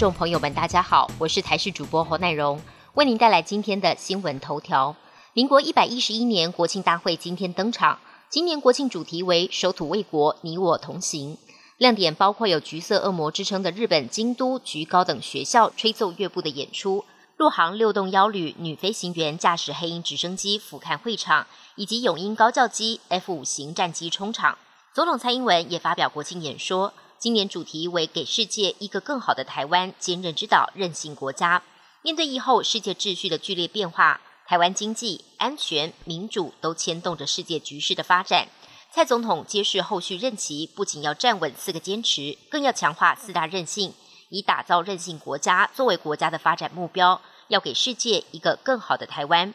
众朋友们，大家好，我是台视主播侯乃荣，为您带来今天的新闻头条。民国一百一十一年国庆大会今天登场，今年国庆主题为“守土卫国，你我同行”。亮点包括有“橘色恶魔”之称的日本京都橘高等学校吹奏乐部的演出，陆航六栋幺旅女飞行员驾驶黑鹰直升机俯瞰会场，以及永鹰高教机 F 五型战机冲场。总统蔡英文也发表国庆演说，今年主题为“给世界一个更好的台湾，坚韧之岛，韧性国家”。面对以后世界秩序的剧烈变化，台湾经济、安全、民主都牵动着世界局势的发展。蔡总统揭示后续任期不仅要站稳四个坚持，更要强化四大韧性，以打造韧性国家作为国家的发展目标，要给世界一个更好的台湾。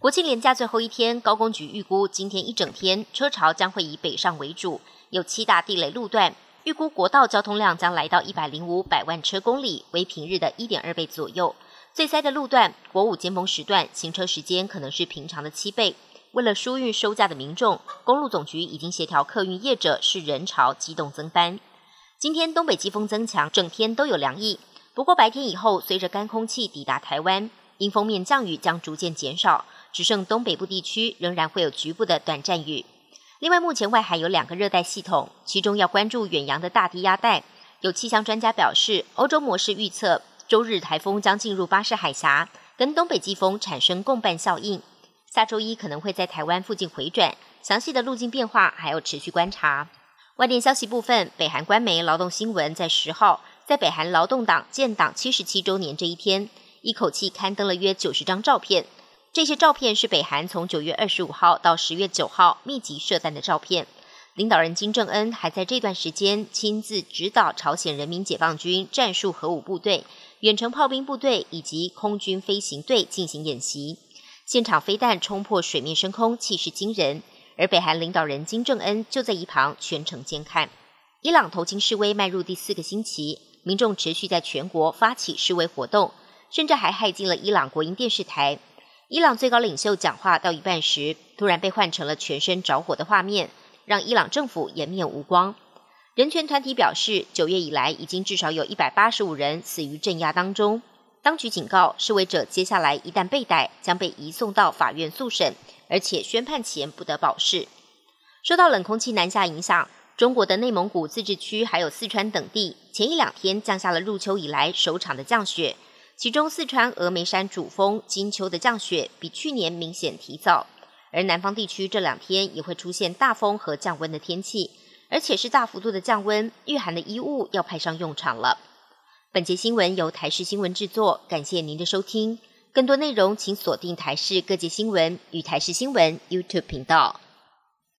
国庆连假最后一天，高工局预估今天一整天车潮将会以北上为主，有七大地雷路段，预估国道交通量将来到一百零五百万车公里，为平日的一点二倍左右。最塞的路段，国五尖峰时段，行车时间可能是平常的七倍。为了疏运收假的民众，公路总局已经协调客运业者，使人潮机动增班。今天东北季风增强，整天都有凉意。不过白天以后，随着干空气抵达台湾，因风面降雨将逐渐减少，只剩东北部地区仍然会有局部的短暂雨。另外，目前外海有两个热带系统，其中要关注远洋的大低压带。有气象专家表示，欧洲模式预测。周日台风将进入巴士海峡，跟东北季风产生共伴效应。下周一可能会在台湾附近回转，详细的路径变化还要持续观察。外电消息部分，北韩官媒劳动新闻在十号，在北韩劳动党建党七十七周年这一天，一口气刊登了约九十张照片。这些照片是北韩从九月二十五号到十月九号密集射弹的照片。领导人金正恩还在这段时间亲自指导朝鲜人民解放军战术核武部队。远程炮兵部队以及空军飞行队进行演习，现场飞弹冲破水面升空，气势惊人。而北韩领导人金正恩就在一旁全程监看。伊朗头巾示威迈入第四个星期，民众持续在全国发起示威活动，甚至还害进了伊朗国营电视台。伊朗最高领袖讲话到一半时，突然被换成了全身着火的画面，让伊朗政府颜面无光。人权团体表示，九月以来已经至少有一百八十五人死于镇压当中。当局警告示威者，接下来一旦被逮，将被移送到法院速审，而且宣判前不得保释。受到冷空气南下影响，中国的内蒙古自治区还有四川等地，前一两天降下了入秋以来首场的降雪。其中，四川峨眉山主峰金秋的降雪比去年明显提早，而南方地区这两天也会出现大风和降温的天气。而且是大幅度的降温，御寒的衣物要派上用场了。本节新闻由台视新闻制作，感谢您的收听。更多内容请锁定台视各界新闻与台视新闻 YouTube 频道。